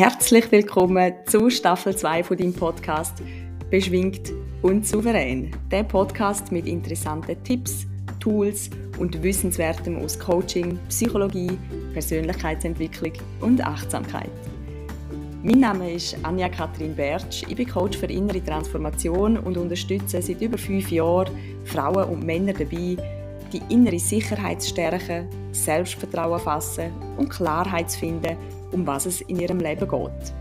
Herzlich willkommen zu Staffel 2 von deinem Podcast Beschwingt und souverän. Der Podcast mit interessanten Tipps, Tools und Wissenswertem aus Coaching, Psychologie, Persönlichkeitsentwicklung und Achtsamkeit. Mein Name ist Anja Kathrin Bertsch. Ich bin Coach für innere Transformation und unterstütze seit über fünf Jahren Frauen und Männer dabei, die innere Sicherheit zu stärken, Selbstvertrauen fassen und Klarheit zu finden um was es in ihrem Leben geht.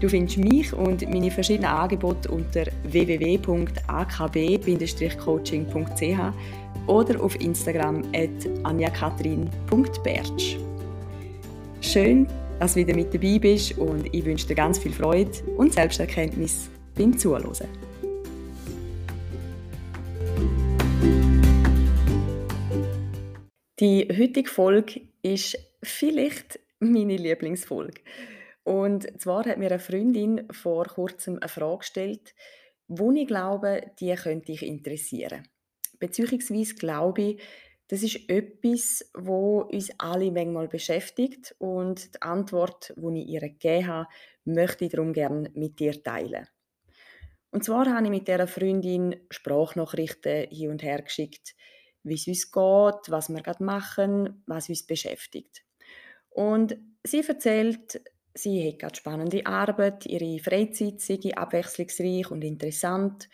Du findest mich und meine verschiedenen Angebote unter www.akb-coaching.ch oder auf Instagram at anjakatrin.bertsch. Schön, dass du wieder mit dabei bist und ich wünsche dir ganz viel Freude und Selbsterkenntnis beim Zuhören. Die heutige Folge ist vielleicht meine Lieblingsfolge. Und zwar hat mir eine Freundin vor kurzem eine Frage gestellt, wo ich glaube, die könnte ich interessieren. Beziehungsweise glaube ich, das ist etwas, wo uns alle manchmal beschäftigt und die Antwort, die ich ihr gegeben habe, möchte ich darum gerne mit dir teilen. Und zwar habe ich mit dieser Freundin Sprachnachrichten hin und her geschickt, wie es uns geht, was wir gerade machen, was uns beschäftigt. Und sie erzählt, sie hat gerade spannende Arbeit, ihre Freizeit sei abwechslungsreich und interessant,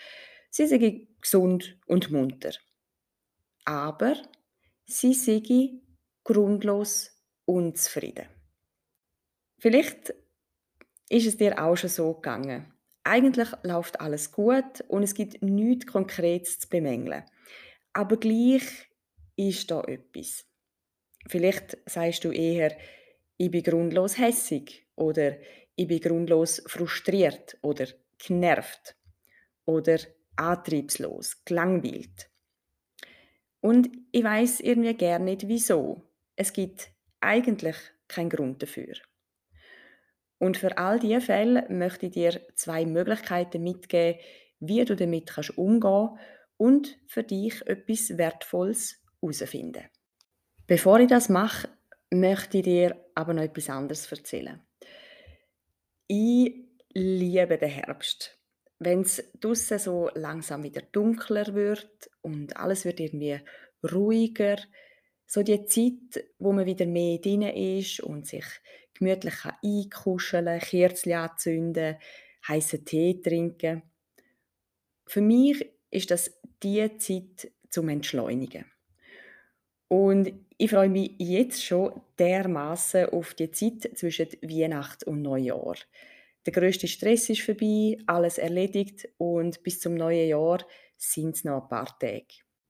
sie sei gesund und munter. Aber sie sei grundlos unzufrieden. Vielleicht ist es dir auch schon so gegangen. Eigentlich läuft alles gut und es gibt nichts Konkretes zu bemängeln. Aber gleich ist da etwas. Vielleicht sagst du eher, ich bin grundlos hässig oder ich bin grundlos frustriert oder genervt oder antriebslos, gelangweilt. Und ich weiß irgendwie gar nicht wieso. Es gibt eigentlich keinen Grund dafür. Und für all diese Fälle möchte ich dir zwei Möglichkeiten mitgeben, wie du damit kannst umgehen und für dich etwas Wertvolles herausfinden. Bevor ich das mache, möchte ich dir aber noch etwas anderes erzählen. Ich liebe den Herbst. Wenn es draussen so langsam wieder dunkler wird und alles wird irgendwie ruhiger, so die Zeit, wo man wieder mehr drin ist und sich gemütlich einkuscheln kann, Kerzen anzünden, heißen Tee trinken. Für mich ist das die Zeit zum Entschleunigen. Und ich freue mich jetzt schon dermaßen auf die Zeit zwischen Weihnachten und Neujahr. Der größte Stress ist vorbei, alles erledigt und bis zum neuen Jahr sind es noch ein paar Tage.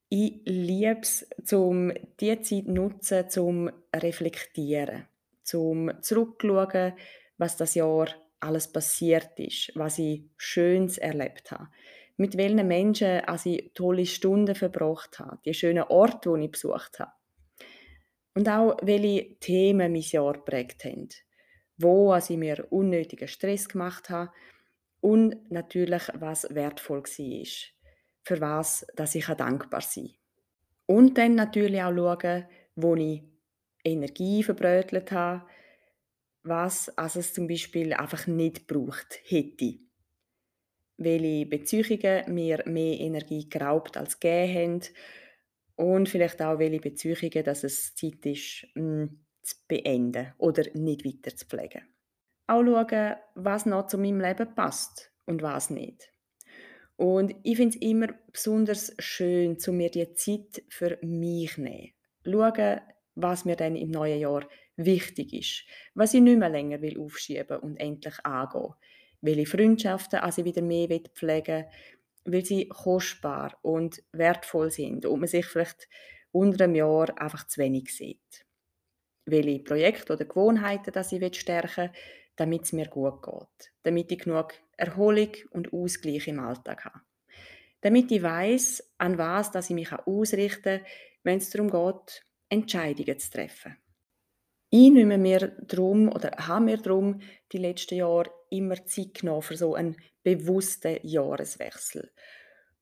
Ich liebe es, um diese Zeit zu nutzen, zum reflektieren, zum zurückzuschauen, was das Jahr alles passiert ist, was ich Schönes erlebt habe, mit welchen Menschen also ich tolle Stunden verbracht habe, die schönen Orte, die ich besucht habe. Und auch, welche Themen mein Jahr geprägt haben. Wo also ich mir unnötigen Stress gemacht habe und natürlich, was wertvoll war. Für was dass ich dankbar sein kann. Und dann natürlich auch schauen, wo ich Energie verbrötelt habe, was also es zum Beispiel einfach nicht gebraucht hätte. Welche Beziehungen mir mehr Energie geraubt als gegeben haben und vielleicht auch, welche Beziehungen dass es Zeit ist, mh, hm, zu beenden oder nicht weiter zu pflegen. Auch schauen, was noch zu meinem Leben passt und was nicht. Und ich finde es immer besonders schön, zu mir die Zeit für mich zu nehmen. Schauen, was mir dann im neuen Jahr wichtig ist, was ich nicht mehr länger will aufschieben und endlich angehen. Welche Freundschaften also wieder mehr pflegen will, weil sie kostbar und wertvoll sind und man sich vielleicht unter einem Jahr einfach zu wenig sieht. Welche Projekte oder Gewohnheiten dass ich stärken will, damit es mir gut geht. Damit ich genug Erholung und Ausgleich im Alltag habe. Damit ich weiß, an was dass ich mich ausrichten kann, wenn es darum geht, Entscheidungen zu treffen. Ich nehme mir darum oder habe mir darum die letzten Jahre immer Zeit genommen für so einen bewussten Jahreswechsel.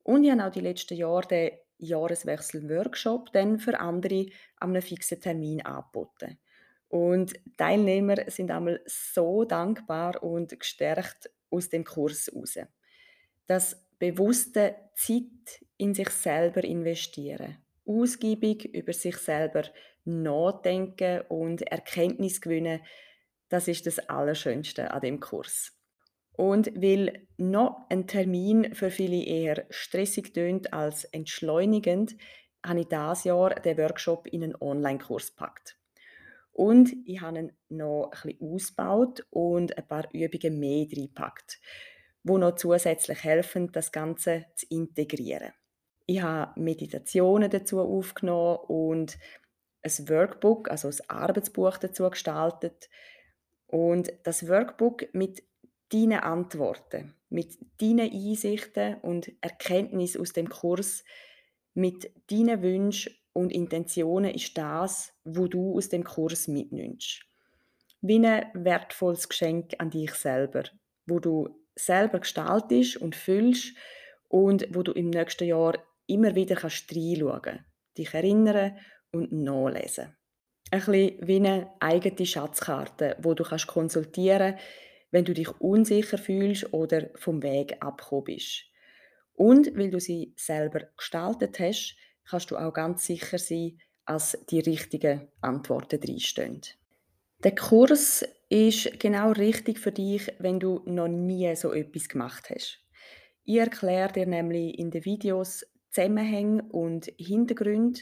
Und ich habe auch die letzten Jahre den Jahreswechsel-Workshop dann für andere an einem fixen Termin angeboten. Und Teilnehmer sind einmal so dankbar und gestärkt aus dem Kurs raus. Das bewusste Zeit in sich selber investieren, ausgiebig über sich selber nachdenken und Erkenntnis gewinnen, das ist das Allerschönste an dem Kurs. Und weil noch ein Termin für viele eher stressig tönt als entschleunigend, habe ich dieses Jahr den Workshop in einen Online-Kurs gepackt. Und ich habe ihn noch bisschen ausgebaut und ein paar Übungen mehr reingepackt, die noch zusätzlich helfen, das Ganze zu integrieren. Ich habe Meditationen dazu aufgenommen und ein Workbook, also ein Arbeitsbuch dazu gestaltet. Und das Workbook mit deinen Antworten, mit deinen Einsichten und Erkenntnissen aus dem Kurs, mit deinen Wünschen und Intentionen ist das, wo du aus dem Kurs mitnimmst. Wie ein wertvolles Geschenk an dich selber, wo du selber gestaltest und fühlst und wo du im nächsten Jahr immer wieder kannst reinschauen, dich erinnern und nachlesen. Ein bisschen wie eine eigene Schatzkarte, wo du kannst konsultieren kannst, wenn du dich unsicher fühlst oder vom Weg abgekommen bist. Und weil du sie selber gestaltet hast, kannst du auch ganz sicher sein, dass die richtigen Antworten drinstehen. Der Kurs ist genau richtig für dich, wenn du noch nie so etwas gemacht hast. Ich erkläre dir nämlich in den Videos Zusammenhänge und Hintergründe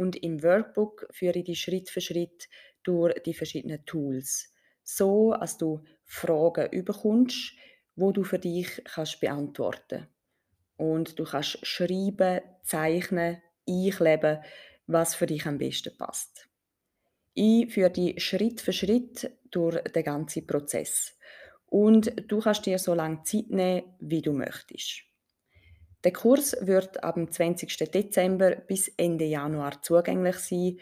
und im Workbook führe ich dich Schritt für Schritt durch die verschiedenen Tools, so dass du Fragen überkommst, wo du für dich kannst beantworten und du kannst schreiben, zeichnen, einkleben, was für dich am besten passt. Ich führe dich Schritt für Schritt durch den ganzen Prozess und du kannst dir so lange Zeit nehmen, wie du möchtest. Der Kurs wird ab dem 20. Dezember bis Ende Januar zugänglich sein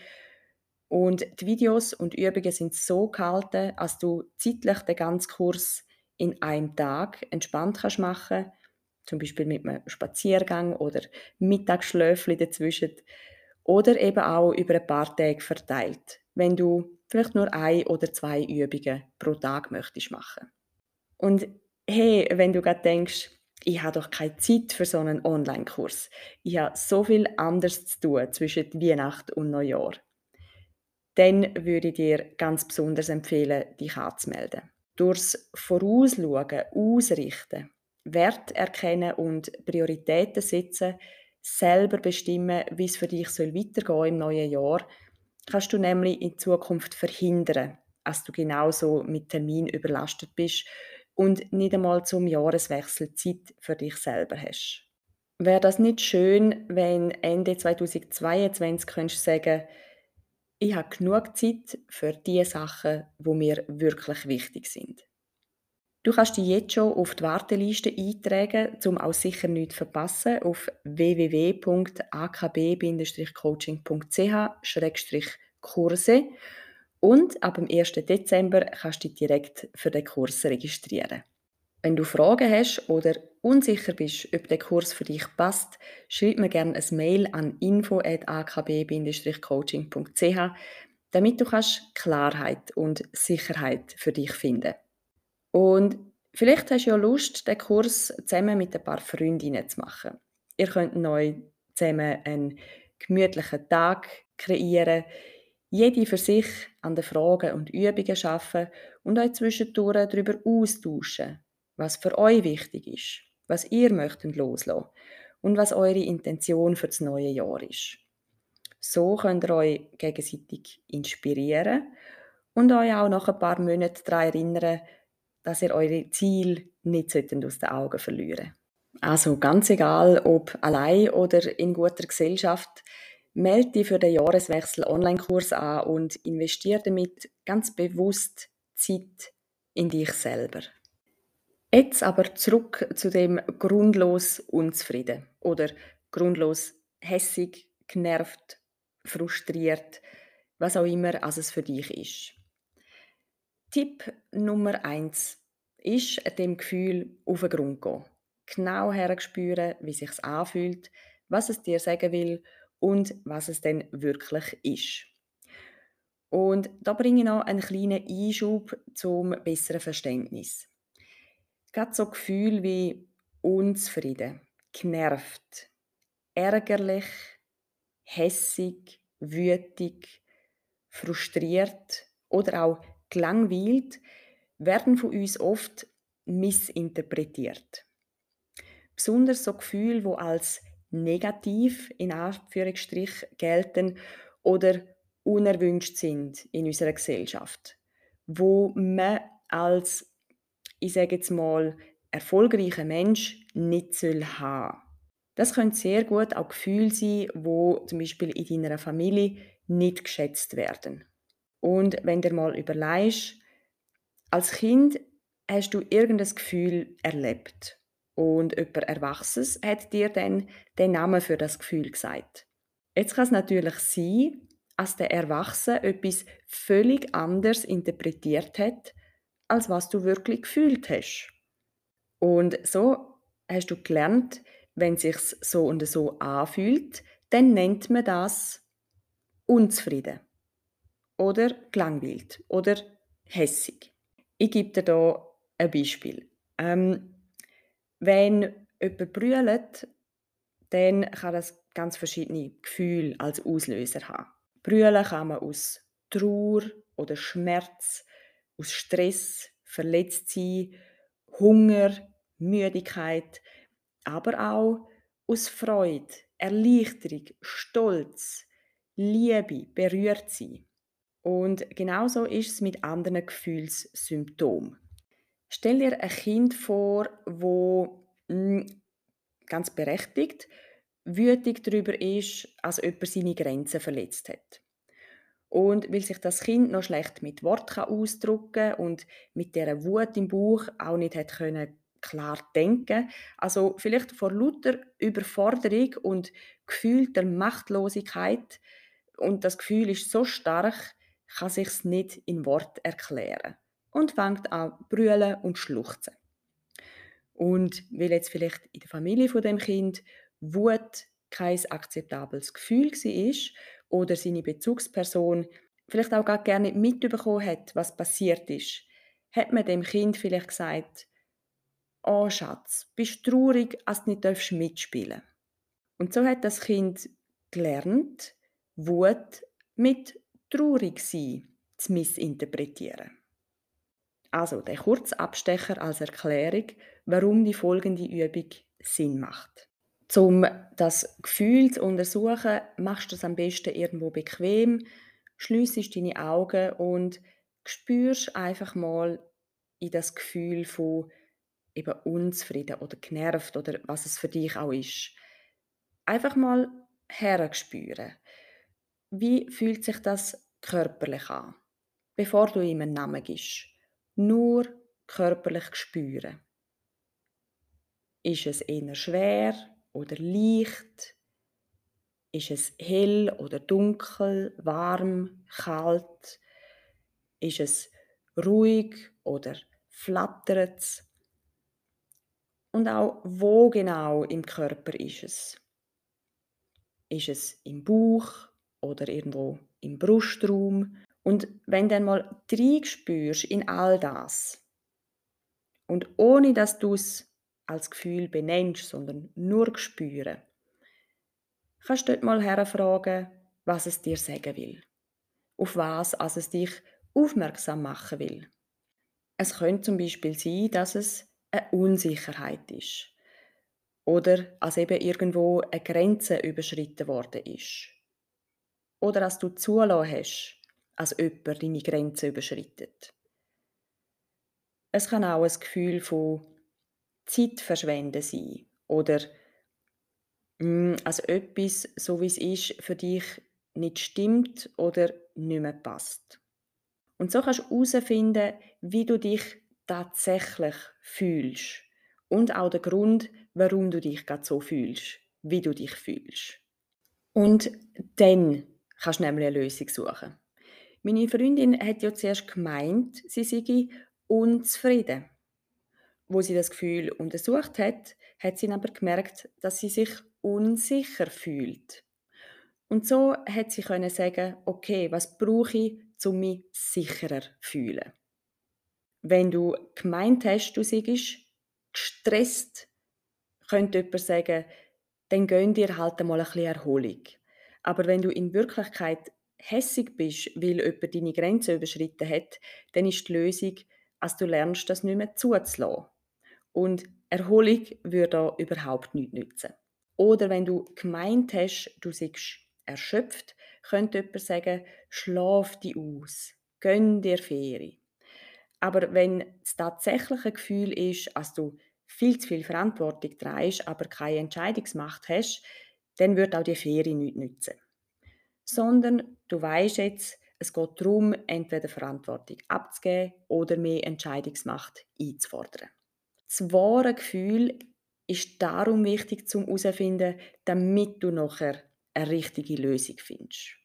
und die Videos und Übungen sind so gehalten, dass du zeitlich den ganzen Kurs in einem Tag entspannt kannst machen zum Beispiel mit einem Spaziergang oder Mittagsschläfli dazwischen oder eben auch über ein paar Tage verteilt, wenn du vielleicht nur ein oder zwei Übungen pro Tag möchtest machen. Und hey, wenn du gerade denkst, ich habe doch keine Zeit für so einen Online-Kurs. Ich habe so viel anderes zu tun zwischen Weihnachten und Neujahr. Dann würde ich dir ganz besonders empfehlen, dich anzumelden. Durchs Vorausschauen, Ausrichten, Wert erkennen und Prioritäten setzen, selber bestimmen, wie es für dich soll im neuen Jahr, kannst du nämlich in Zukunft verhindern, dass du genauso mit Termin überlastet bist und nicht einmal zum Jahreswechsel Zeit für dich selber hast. Wäre das nicht schön, wenn Ende 2022 könntest du sagen, ich habe genug Zeit für die Sachen, wo mir wirklich wichtig sind. Du kannst dich jetzt schon auf die Warteliste eintragen, um auch sicher nichts zu verpassen, auf www.akb-coaching.ch-kurse und ab dem 1. Dezember kannst du dich direkt für den Kurs registrieren. Wenn du Fragen hast oder unsicher bist, ob der Kurs für dich passt, schreib mir gerne ein Mail an info@akb-coaching.ch, damit du kannst Klarheit und Sicherheit für dich finden. Und vielleicht hast du ja Lust, den Kurs zusammen mit ein paar Freundinnen zu machen. Ihr könnt neu zusammen einen gemütlichen Tag kreieren jede für sich an den Fragen und Übungen arbeiten und euch zwischendurch darüber austauschen, was für euch wichtig ist, was ihr möchtet loslassen und was eure Intention für das neue Jahr ist. So könnt ihr euch gegenseitig inspirieren und euch auch nach ein paar Monaten daran erinnern, dass ihr eure Ziele nicht aus den Augen verlieren Also ganz egal, ob allein oder in guter Gesellschaft, Melde dich für den Jahreswechsel Online-Kurs an und investiere damit ganz bewusst Zeit in dich selber. Jetzt aber zurück zu dem grundlos unzufrieden oder grundlos hässig, genervt, frustriert, was auch immer als es für dich ist. Tipp Nummer eins ist dem Gefühl auf den Grund gehen. Genau herspüren, wie sich anfühlt, was es dir sagen will und was es denn wirklich ist. Und da bringe ich noch einen kleinen Einschub zum besseren Verständnis. Gerade so Gefühle wie unzufrieden, genervt, ärgerlich, hässig, wütig, frustriert oder auch gelangweilt werden von uns oft missinterpretiert. Besonders so Gefühle, wo als negativ in Anführungsstrich gelten oder unerwünscht sind in unserer Gesellschaft, wo man als, ich sage jetzt mal, erfolgreicher Mensch nicht soll haben. Das können sehr gut auch Gefühle sein, wo zum Beispiel in deiner Familie nicht geschätzt werden. Und wenn du mal überlegst, als Kind hast du irgendein Gefühl erlebt und jemand Erwachsenes hat dir dann den Namen für das Gefühl gesagt. Jetzt kann es natürlich sein, dass der Erwachsene etwas völlig anders interpretiert hat, als was du wirklich gefühlt hast. Und so hast du gelernt, wenn es sich so und so anfühlt, dann nennt man das unzufrieden oder gelangweilt oder hässig. Ich gebe dir da ein Beispiel. Ähm, wenn jemand brüllt, dann kann das ganz verschiedene Gefühle als Auslöser haben. Brüllen kann man aus Trauer oder Schmerz, aus Stress, Verletztsein, Hunger, Müdigkeit, aber auch aus Freude, Erleichterung, Stolz, Liebe, berührt sein. Und genauso ist es mit anderen Gefühlssymptomen. Stell dir ein Kind vor, wo hm, ganz berechtigt wütig darüber ist, als jemand seine Grenzen verletzt hat. Und weil sich das Kind noch schlecht mit Wort ausdrücken und mit der Wut im Bauch auch nicht hat können klar denken, also vielleicht vor lauter Überforderung und gefühlter Machtlosigkeit. Und das Gefühl ist so stark, kann sich's nicht in Wort erklären und fängt an brüllen und schluchzen. Und weil jetzt vielleicht in der Familie von dem Kind Wut kein akzeptables Gefühl war oder seine Bezugsperson vielleicht auch gar gerne mitbekommen hat, was passiert ist, hat man dem Kind vielleicht gesagt, «Oh Schatz, bist du traurig, als du nicht mitspielen darfst?» Und so hat das Kind gelernt, Wut mit traurig sein zu missinterpretieren. Also der Kurzabstecher als Erklärung, warum die folgende Übung Sinn macht. Um das Gefühl zu untersuchen, machst du es am besten irgendwo bequem, schliessest deine Augen und spürst einfach mal in das Gefühl von eben unzufrieden oder genervt oder was es für dich auch ist. Einfach mal herspüren. Wie fühlt sich das körperlich an, bevor du ihm einen Namen gibst? Nur körperlich spüren. Ist es eher schwer oder leicht? Ist es hell oder dunkel, warm, kalt? Ist es ruhig oder flattert es? Und auch wo genau im Körper ist es? Ist es im Bauch oder irgendwo im Brustraum. Und wenn du mal spürst in all das und ohne dass du es als Gefühl benennst, sondern nur spüren, kannst du dort mal herfragen, was es dir sagen will. Auf was also es dich aufmerksam machen will. Es könnte zum Beispiel sein, dass es eine Unsicherheit ist. Oder als eben irgendwo eine Grenze überschritten worden ist oder dass du zulassen hast, als jemand deine Grenzen überschreitet. Es kann auch ein Gefühl von Zeitverschwenden sein oder mm, als etwas, so wie es ist, für dich nicht stimmt oder nicht mehr passt. Und so kannst du herausfinden, wie du dich tatsächlich fühlst und auch den Grund, warum du dich gerade so fühlst, wie du dich fühlst. Und dann kannst du nämlich eine Lösung suchen. Meine Freundin hat ja zuerst gemeint, sie sei unzufrieden. Wo sie das Gefühl untersucht hat, hat sie aber gemerkt, dass sie sich unsicher fühlt. Und so hat sie können sagen, okay, was brauche ich, um mich sicherer zu fühlen. Wenn du gemeint hast, du seist gestresst, könnte jemand sagen, dann gönn dir halt einmal ein bisschen Erholung. Aber wenn du in Wirklichkeit hässig bist, weil jemand deine Grenze überschritten hat, dann ist die Lösung, dass du lernst, das nicht mehr zuzulassen. Und Erholung würde da überhaupt nichts nützen. Oder wenn du gemeint hast, du seist erschöpft, könnte jemand sagen, schlaf dich aus, gönn dir Ferien. Aber wenn das tatsächliche Gefühl ist, dass du viel zu viel Verantwortung trägst, aber keine Entscheidungsmacht hast, dann wird auch die Ferien nichts nützen. Sondern du weißt jetzt, es geht darum, entweder Verantwortung abzugeben oder mehr Entscheidungsmacht einzufordern. Das wahre Gefühl ist darum wichtig zum herausfinden, damit du nachher eine richtige Lösung findest.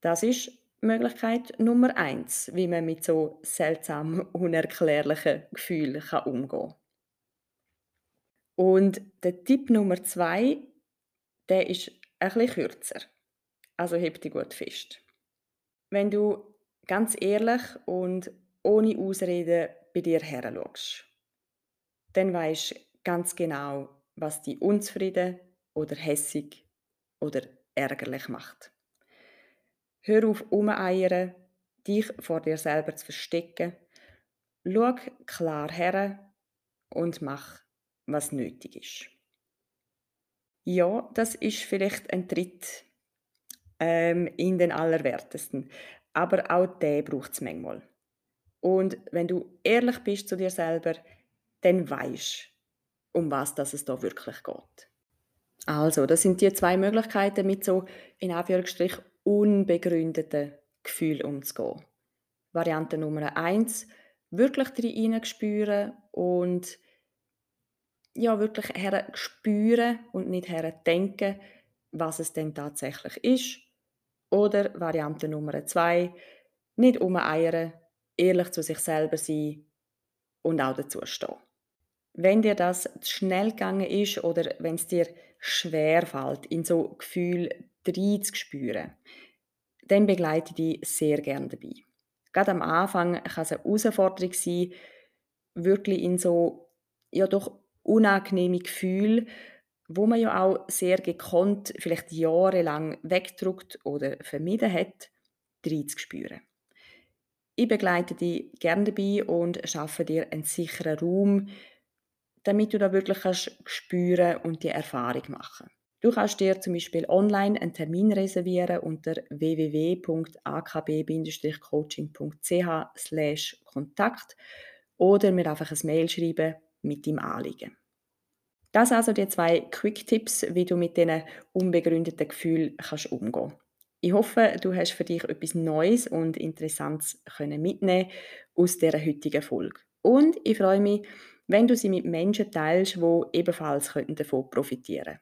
Das ist Möglichkeit Nummer eins, wie man mit so seltsam unerklärlichen Gefühlen umgehen kann. Und der Tipp Nummer zwei, der ist ein bisschen kürzer. Also heb dich gut fest. Wenn du ganz ehrlich und ohne Ausreden bei dir her schaust, dann weißt ganz genau, was dich unzufrieden oder hässig oder ärgerlich macht. Hör auf, umeiern, dich vor dir selber zu verstecken. Schau klar her und mach, was nötig ist. Ja, das ist vielleicht ein Tritt ähm, in den Allerwertesten. Aber auch der braucht es manchmal. Und wenn du ehrlich bist zu dir selber, dann weißt um was das es da wirklich geht. Also, das sind die zwei Möglichkeiten, mit so in Anführungsstrich unbegründeten Gefühlen umzugehen. Variante Nummer eins, wirklich drin spüren und ja, wirklich her spüren und nicht her denken, was es denn tatsächlich ist. Oder Variante Nummer zwei, nicht umeiern, ehrlich zu sich selber sein und auch dazu stehen. Wenn dir das zu schnell gegangen ist oder wenn es dir schwer fällt, in so Gefühl spüren, dann begleite ich dich sehr gerne dabei. Gerade am Anfang kann es eine Herausforderung sein, wirklich in so ja doch unangenehme Gefühle, wo man ja auch sehr gekonnt vielleicht jahrelang wegdruckt oder vermieden hat, zu spüren. Ich begleite dich gerne dabei und schaffe dir einen sicheren Raum, damit du da wirklich kannst spüren und die Erfahrung machen. Du kannst dir zum Beispiel online einen Termin reservieren unter www.akb-coaching.ch Kontakt oder mir einfach ein Mail schreiben mit deinem Anliegen. Das sind also die zwei Quick-Tipps, wie du mit diesen unbegründeten Gefühlen kannst umgehen Ich hoffe, du hast für dich etwas Neues und Interessantes können mitnehmen aus dieser heutigen Folge. Und ich freue mich, wenn du sie mit Menschen teilst, die ebenfalls davon profitieren könnten.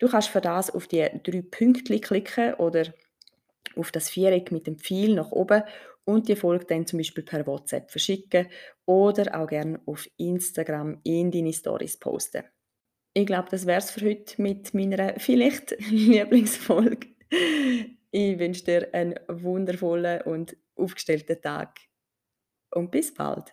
Du kannst für das auf die drei Pünktchen klicken oder auf das Viereck mit dem Pfeil nach oben und die Folge dann zum Beispiel per WhatsApp verschicken oder auch gerne auf Instagram in deine Stories posten. Ich glaube, das wäre es für heute mit meiner vielleicht Lieblingsfolge. Ich wünsche dir einen wundervollen und aufgestellten Tag und bis bald.